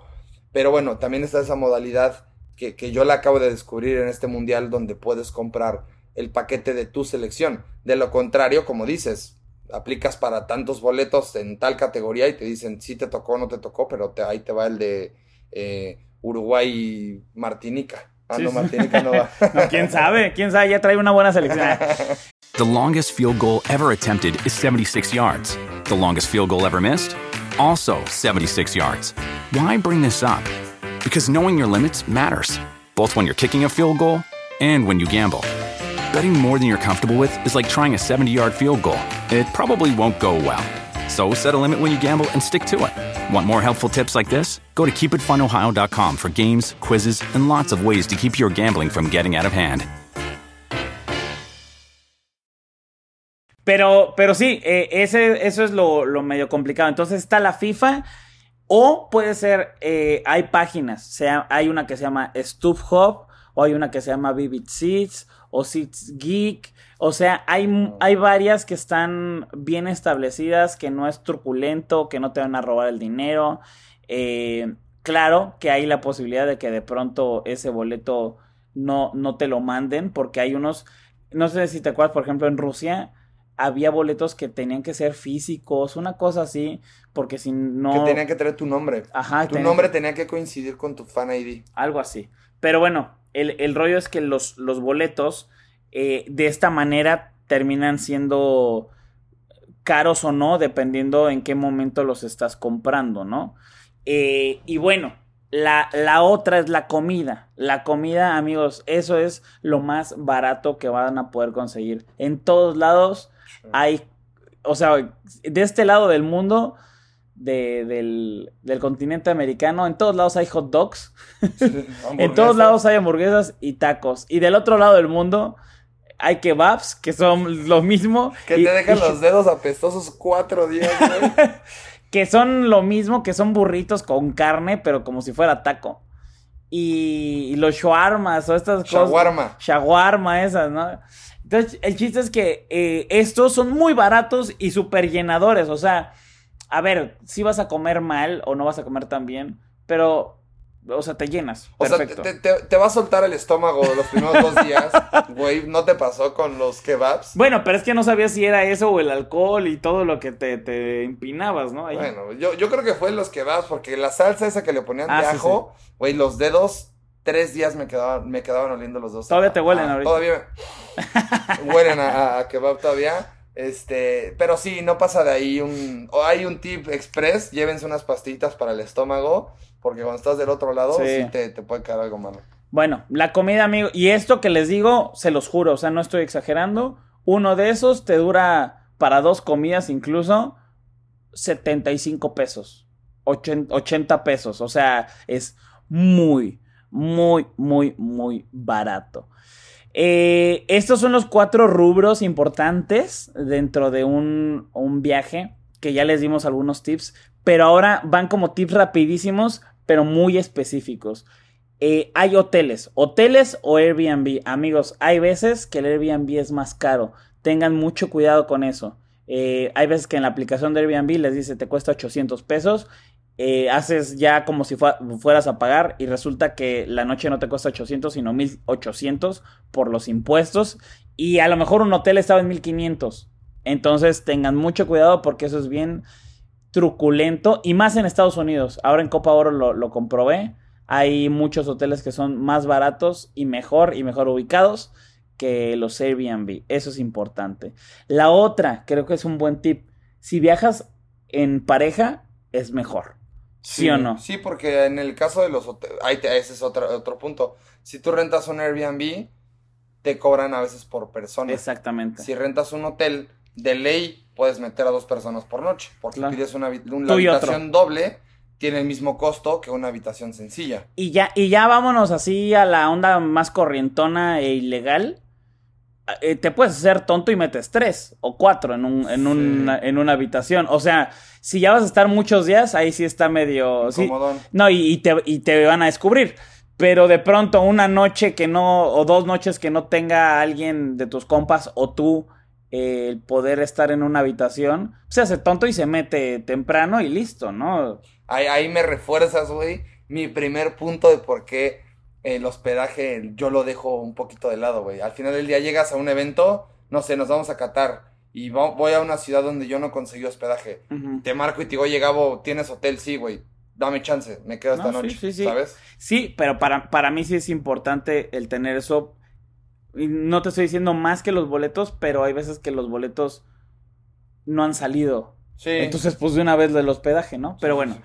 Pero bueno, también está esa modalidad que, que yo la acabo de descubrir en este mundial donde puedes comprar el paquete de tu selección. De lo contrario, como dices, aplicas para tantos boletos en tal categoría y te dicen si te tocó o no te tocó, pero te- ahí te va el de eh, Uruguay y Sí, no, sí. Martinica. No, quién sabe, quién sabe, ya trae una buena selección. The longest field goal ever attempted is 76 yards. The longest field goal ever missed? Also 76 yards. Why bring this up? Because knowing your limits matters, both when you're kicking a field goal and when you gamble. Betting more than you're comfortable with is like trying a 70 yard field goal. It probably won't go well. So set a limit when you gamble and stick to it. Want more helpful tips like this? Go to keepitfunohio.com for games, quizzes, and lots of ways to keep your gambling from getting out of hand. Pero, pero sí, eh, ese, eso es lo, lo medio complicado. Entonces está la FIFA o puede ser, eh, hay páginas, sea, hay una que se llama StubHub o hay una que se llama Vivid Seats o Seats Geek. O sea, hay, hay varias que están bien establecidas, que no es truculento, que no te van a robar el dinero. Eh, claro que hay la posibilidad de que de pronto ese boleto no, no te lo manden, porque hay unos, no sé si te acuerdas, por ejemplo, en Rusia había boletos que tenían que ser físicos, una cosa así, porque si no... Que tenía que traer tu nombre. Ajá, Tu nombre que- tenía que coincidir con tu fan ID. algo así. Pero bueno, el, el rollo es que los, los boletos eh, de esta manera terminan siendo caros o no, dependiendo en qué momento los estás comprando, ¿no? Eh, y bueno, la, la otra es la comida. La comida, amigos, eso es lo más barato que van a poder conseguir. En todos lados hay, o sea, de este lado del mundo, de- del, del continente americano, en todos lados hay hot dogs. En todos lados hay hamburguesas y tacos. Y del otro lado del mundo hay kebabs, que son lo mismo. Que y- te dejan y- los dedos apestosos cuatro días, güey. Que son lo mismo, que son burritos con carne, pero como si fuera taco. Y, y los shawarmas o estas cosas. Shawarma. Shawarma, esas, ¿no? Entonces, el chiste es que eh, estos son muy baratos y súper llenadores. O sea, a ver, si vas a comer mal o no vas a comer tan bien, pero, o sea, te llenas. O Perfecto. sea, te, te- te va a soltar el estómago los primeros dos días. Güey, ¿no te pasó con los kebabs? Bueno, pero es que no sabía si era eso o el alcohol y todo lo que te, te empinabas, ¿no? Ahí. Bueno, yo, yo creo que fue los kebabs, porque la salsa esa que le ponían Ah, de ajo, güey, los dedos, tres días me quedaban, me quedaban oliendo los dos. Todavía te huelen Ah, ahorita. Todavía me- huelen a, a- kebab todavía. Este, pero sí, no pasa de ahí un... O hay un tip express, llévense unas pastillitas para el estómago, porque cuando estás del otro lado, Sí. sí, te, te puede caer algo malo. Bueno, la comida, amigo. Y esto que les digo, se los juro, o sea, no estoy exagerando. Uno de esos te dura para dos comidas incluso 75 pesos. ochen- 80 pesos. O sea, es muy, muy, muy, muy barato. Eh, estos son los cuatro rubros importantes dentro de un, un viaje que ya les dimos algunos tips, pero ahora van como tips rapidísimos, pero muy específicos. Eh, hay hoteles, hoteles o Airbnb. Amigos, hay veces que el Airbnb es más caro. Tengan mucho cuidado con eso. Eh, hay veces que en la aplicación de Airbnb les dice te cuesta 800 pesos. eh, haces ya como si fueras a pagar y resulta que la noche no te cuesta 800 sino 1800 por los impuestos y a lo mejor un hotel estaba en 1500. Entonces tengan mucho cuidado porque eso es bien truculento y más en Estados Unidos. Ahora en Copa Oro lo, lo comprobé. Hay muchos hoteles que son más baratos y mejor y mejor ubicados que los Airbnb. Eso es importante. La otra, creo que es un buen tip. Si viajas en pareja, es mejor. ¿Sí, o no? Sí, porque en el caso de los hoteles, ese es otro, otro punto. Si tú rentas un Airbnb, te cobran a veces por persona. Exactamente. Si rentas un hotel, de ley puedes meter a dos personas por noche. Porque Claro. pides una, una otro. habitación doble, tiene el mismo costo que una habitación sencilla. Y ya, y ya vámonos así a la onda más corrientona e ilegal. Eh, te puedes hacer tonto y metes tres o cuatro en, un, en, Sí. una, en una habitación. O sea, si ya vas a estar muchos días, ahí sí está medio... sí. No, y, y te, y te van a descubrir. Pero de pronto una noche que no, o dos noches que no tenga alguien de tus compas o tú eh, el poder estar en una habitación, se hace tonto y se mete temprano y listo, ¿no? Ahí, ahí me refuerzas, güey, mi primer punto de por qué el hospedaje yo lo dejo un poquito de lado, güey. Al final del día llegas a un evento, no sé, nos vamos a Qatar y voy a una ciudad donde yo no conseguí hospedaje. Te marco y te digo, oye, Gabo, ¿tienes hotel? Sí, güey. dame chance, me quedo esta No, sí, noche, sí, sí. ¿sabes? Sí, pero para, para mí sí es importante el tener eso. No te estoy diciendo más que los boletos, pero hay veces que los boletos no han salido. Sí. Entonces, pues de una vez del hospedaje, ¿no? Pero bueno,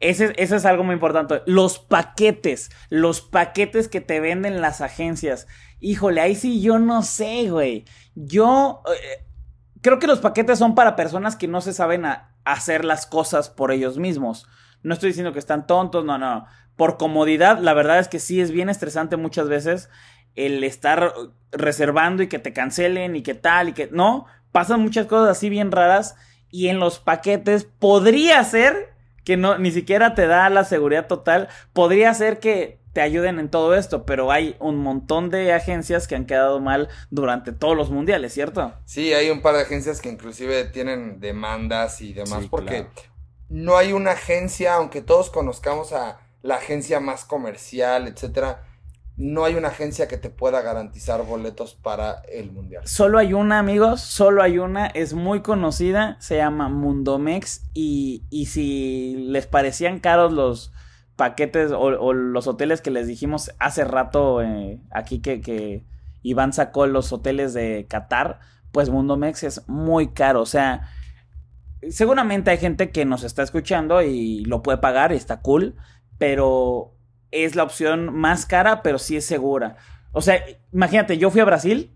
ese es algo muy importante. Los paquetes, los paquetes que te venden las agencias. Híjole, ahí sí yo no sé, güey. Yo eh, creo que los paquetes son para personas que no se saben a- hacer las cosas por ellos mismos. No estoy diciendo que están tontos, no, no. Por comodidad, la verdad es que sí es bien estresante muchas veces el estar reservando y que te cancelen y que tal y que no. Pasan muchas cosas así bien raras y en los paquetes podría ser que no ni siquiera te da la seguridad total, podría ser que te ayuden en todo esto, pero hay un montón de agencias que han quedado mal durante todos los mundiales, ¿cierto? Sí, hay un par de agencias que inclusive tienen demandas y demás Sí, porque claro. no hay una agencia, aunque todos conozcamos a la agencia más comercial, etcétera, no hay una agencia que te pueda garantizar boletos para el mundial. Solo hay una, amigos, solo hay una, es muy conocida, se llama Mundomex y, y si les parecían caros los paquetes o, los hoteles que les dijimos hace rato eh, aquí que, que Iván sacó los hoteles de Qatar, pues Mundomex es muy caro, o sea, seguramente hay gente que nos está escuchando y lo puede pagar y está cool, pero es la opción más cara, pero sí es segura. O sea, imagínate, yo fui a Brasil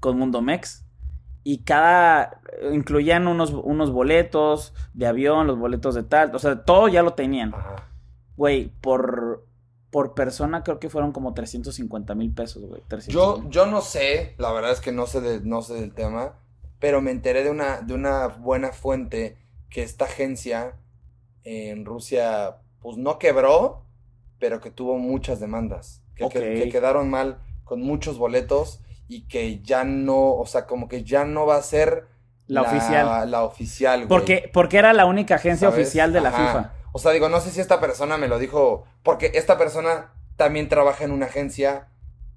con Mundomex y cada incluían unos, unos boletos de avión, los boletos de tal, o sea, todo ya lo tenían. Ajá. Güey, por, por persona creo que fueron como 350 mil pesos, güey. 300 Yo, yo no sé, la verdad es que no sé, de- no sé del tema, pero me enteré de una, de una buena fuente que esta agencia en Rusia, pues no quebró, pero que tuvo muchas demandas, que, que- Ok. que quedaron mal con muchos boletos y que ya no, o sea, como que ya no va a ser La oficial. La oficial, güey. Porque, porque era la única agencia ¿sabes? oficial de la Ajá. FIFA. O sea, digo, no sé si esta persona me lo dijo, porque esta persona también trabaja en una agencia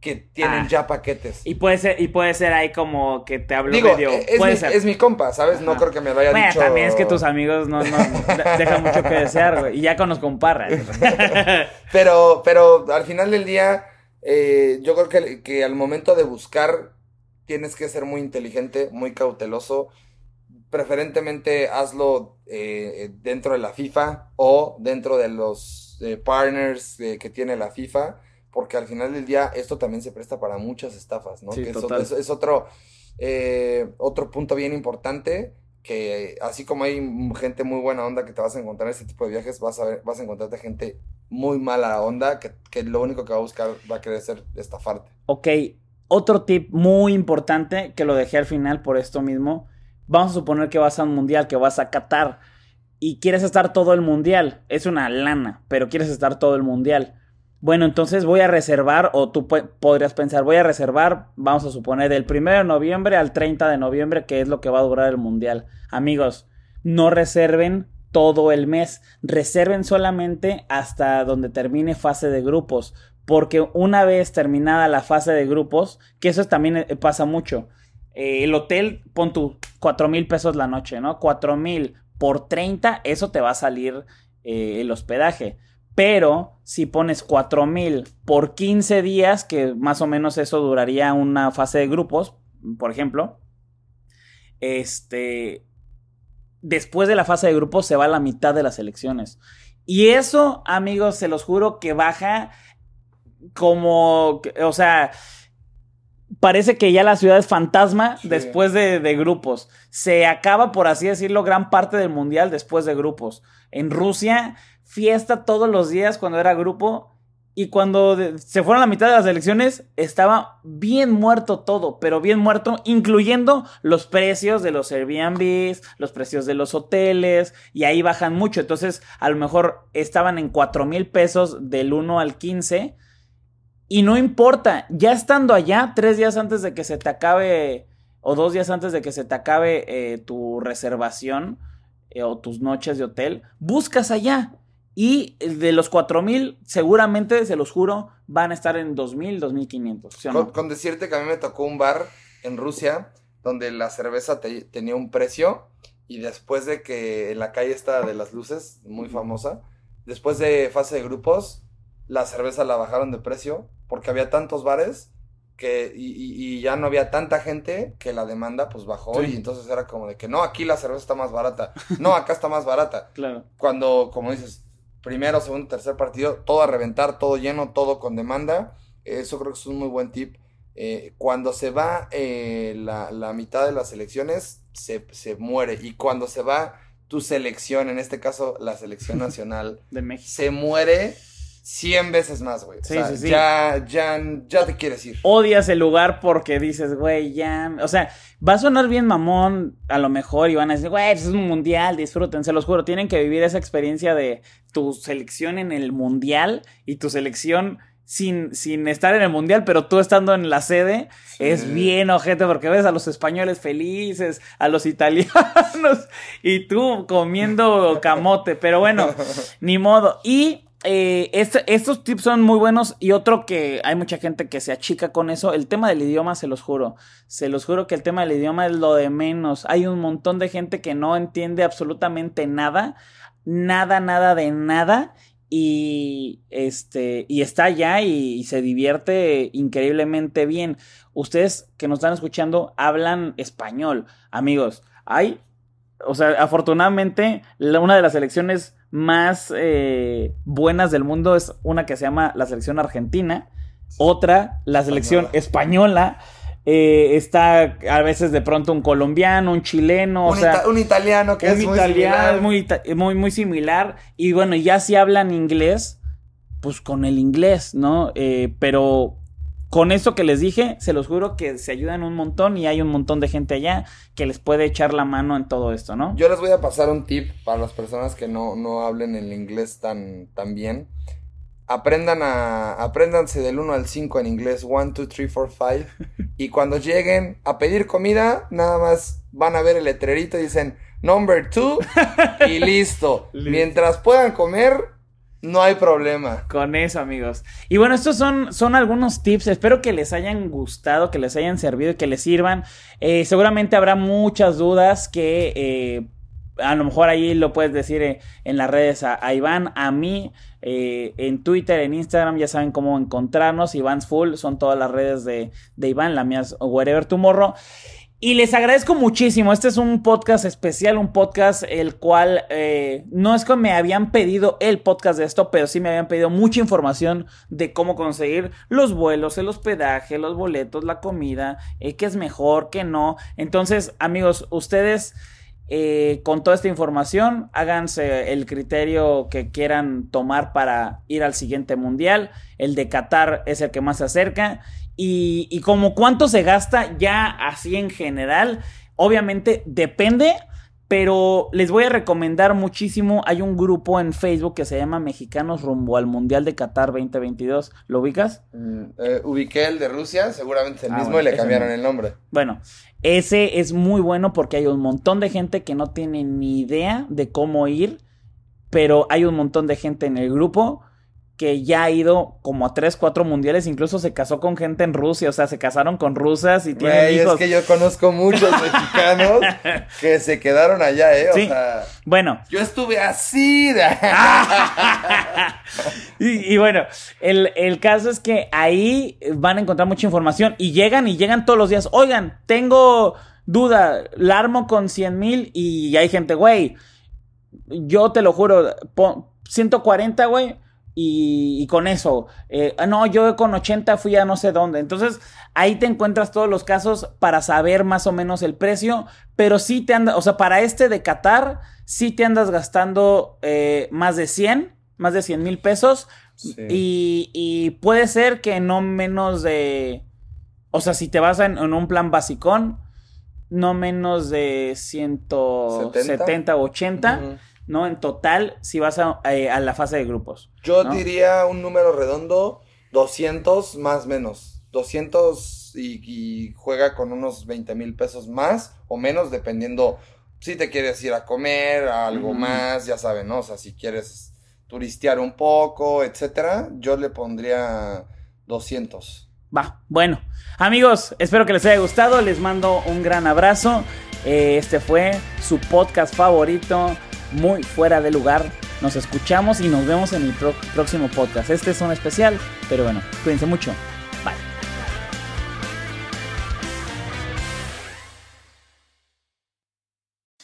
que tienen Ah. ya paquetes. Y puede ser, y puede ser ahí como que te habló Digo, medio. es, puede mi, ser. es mi compa, ¿sabes? No creo que me lo haya Bueno, dicho. también es que tus amigos no, no de- dejan mucho que desear, güey. Y ya conozco un parra. Pero, pero al final del día, eh, yo creo que, que al momento de buscar, tienes que ser muy inteligente, muy cauteloso. Preferentemente hazlo eh, dentro de la FIFA o dentro de los eh, partners eh, que tiene la FIFA, porque al final del día esto también se presta para muchas estafas, ¿no? Sí, que eso- total. es, es otro, eh, otro punto bien importante, que así como hay gente muy buena onda que te vas a encontrar en este tipo de viajes, vas a ver, vas a encontrarte gente muy mala onda que, que lo único que va a buscar va a querer ser estafarte. Ok, otro tip muy importante que lo dejé al final por esto mismo. Vamos a suponer que vas a un mundial, que vas a Qatar y quieres estar todo el mundial. Es una lana, pero quieres estar todo el mundial. Bueno, entonces voy a reservar, o tú podrías pensar, voy a reservar, vamos a suponer, del 1 de noviembre al 30 de noviembre, que es lo que va a durar el mundial. Amigos, no reserven todo el mes, reserven solamente hasta donde termine fase de grupos, porque una vez terminada la fase de grupos, que eso también eh, pasa mucho, eh, el hotel, pon tú, 4 mil pesos la noche, ¿no? 4 mil por 30, eso te va a salir eh, el hospedaje. Pero si pones 4 mil por 15 días, que más o menos eso duraría una fase de grupos, por ejemplo, este, después de la fase de grupos se va a la mitad de las elecciones. Y eso, amigos, se los juro que baja como, o sea, parece que ya la ciudad es fantasma Sí. después de, de grupos. Se acaba, por así decirlo, gran parte del mundial después de grupos. En Rusia, fiesta todos los días cuando era grupo. Y cuando se fueron a la mitad de las elecciones, estaba bien muerto todo, pero bien muerto, incluyendo los precios de los Airbnbs, los precios de los hoteles, y ahí bajan mucho. Entonces, a lo mejor estaban en 4 mil pesos del 1 al 15, y no importa, ya estando allá, tres días antes de que se te acabe, o dos días antes de que se te acabe eh, tu reservación eh, o tus noches de hotel, buscas allá. Y de los 4000, seguramente, se los juro, van a estar en 2000, 2500. ¿sí o no? Con, con decirte que a mí me tocó un bar en Rusia donde la cerveza te- tenía un precio y después de que en la calle esta de las luces, muy famosa, después de fase de grupos, la cerveza la bajaron de precio porque había tantos bares que y, y- y ya no había tanta gente que la demanda pues bajó Sí. y entonces era como de que no, aquí la cerveza está más barata, no, acá está más barata. Claro. Cuando, como dices, primero, segundo, tercer partido, todo a reventar, todo lleno, todo con demanda, eso creo que es un muy buen tip. Eh, cuando se va eh, la, la mitad de las elecciones, se, se muere. Y cuando se va tu selección, en este caso la selección nacional, De México. se muere 100 veces más, güey. O Sí, sea, sí, sí. Ya, ya, ya te quieres ir. odias el lugar porque dices, güey, ya. O sea, va a sonar bien mamón, a lo mejor, y van a decir, güey, pues es un mundial, disfruten, se los juro. Tienen que vivir esa experiencia de tu selección en el mundial y tu selección sin, sin estar en el mundial, pero tú estando en la sede. Sí. Es bien ojete porque ves a los españoles felices, a los italianos y tú comiendo camote. Pero bueno, ni modo. Y eh, estos tips son muy buenos. Y otro que hay mucha gente que se achica con eso. El tema del idioma, se los juro. Se los juro que el tema del idioma es lo de menos. Hay un montón de gente que no entiende absolutamente nada. Nada, nada de nada. Y este. Y está allá y, se divierte increíblemente bien. Ustedes que nos están escuchando hablan español. Amigos, hay o sea, afortunadamente, una de las selecciones más eh, buenas del mundo es una que se llama la selección argentina, otra, la selección española. eh, está a veces de pronto un colombiano, un chileno, o un, sea, ita- un italiano que un es muy italiano similar. muy, ita- muy, muy similar. Y bueno, ya si hablan inglés, pues con el inglés, ¿no? Eh, pero con eso que les dije, se los juro que se ayudan un montón y hay un montón de gente allá que les puede echar la mano en todo esto, ¿no? Yo les voy a pasar un tip para las personas que no, no hablen el inglés tan, tan bien. Aprendan a, apréndanse del 1 al 5 en inglés, 1, 2, 3, 4, 5. Y cuando lleguen a pedir comida, nada más van a ver el letrerito y dicen number 2 y listo. Listo. Mientras puedan comer, no hay problema. Con eso, amigos. Y bueno, estos son, son algunos tips. Espero que les hayan gustado, que les hayan servido y que les sirvan. Eh, seguramente habrá muchas dudas que eh, a lo mejor ahí lo puedes decir eh, en las redes a, a Iván, a mí, eh, en Twitter, en Instagram, ya saben cómo encontrarnos. Iván's Full son todas las redes de, de Iván, la mía es Wherever Tomorrow. Y les agradezco muchísimo. Este es un podcast especial, un podcast el cual eh, no es que me habían pedido el podcast de esto, pero sí me habían pedido mucha información de cómo conseguir los vuelos, el hospedaje, los boletos, la comida, eh, qué es mejor, qué no. Entonces, amigos, ustedes eh, con toda esta información, háganse el criterio que quieran tomar para ir al siguiente mundial. El de Qatar es el que más se acerca. Y, y como cuánto se gasta ya así en general, obviamente depende, pero les voy a recomendar muchísimo. Hay un grupo en Facebook que se llama Mexicanos rumbo al Mundial de Qatar 2022. ¿Lo ubicas? Mm, eh, ubiqué el de Rusia, seguramente el Ah, mismo, bueno, y le cambiaron el nombre. Bueno, ese es muy bueno porque hay un montón de gente que no tiene ni idea de cómo ir, pero hay un montón de gente en el grupo que ya ha ido como a tres, cuatro mundiales, incluso se casó con gente en Rusia, o sea, se casaron con rusas y tienen hijos. es que yo conozco muchos mexicanos que se quedaron allá, ¿eh? O Sí. sea, Bueno, yo estuve así de... y, y bueno, el, el caso es que ahí van a encontrar mucha información y llegan y llegan todos los días. Oigan, tengo duda, la armo con 100 mil y hay gente, güey, yo te lo juro, pon 140, güey. Y, y con eso, eh, ah, no, yo con 80 fui a no sé dónde. Entonces, ahí te encuentras todos los casos para saber más o menos el precio. Pero sí te andas, o sea, para este de Qatar, sí te andas gastando eh, más de 100, más de 100 mil pesos. Sí. Y, y puede ser que no menos de. O sea, si te vas en, en un plan basicón, no menos de 170 o 80, Ujú. ¿No? En total, si vas a, eh, a la fase de grupos. Yo ¿no? diría un número redondo, 200 más menos. 200 y, y juega con unos 20 mil pesos más o menos, dependiendo si te quieres ir a comer, a algo más, ya saben, ¿no? O sea, si quieres turistear un poco, etcétera, yo le pondría 200. Va, bueno. Amigos, espero que les haya gustado. Les mando un gran abrazo. Eh, Este fue su podcast favorito, muy fuera de lugar. Nos escuchamos y nos vemos en el próximo podcast. Este es un especial, pero bueno, cuídense mucho. Bye.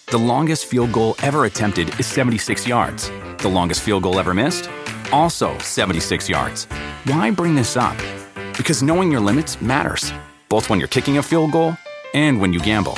The longest field goal ever attempted is 76 yards. The longest field goal ever missed? Also 76 yards. Why bring this up? Because knowing your limits matters, both when you're kicking a field goal and when you gamble.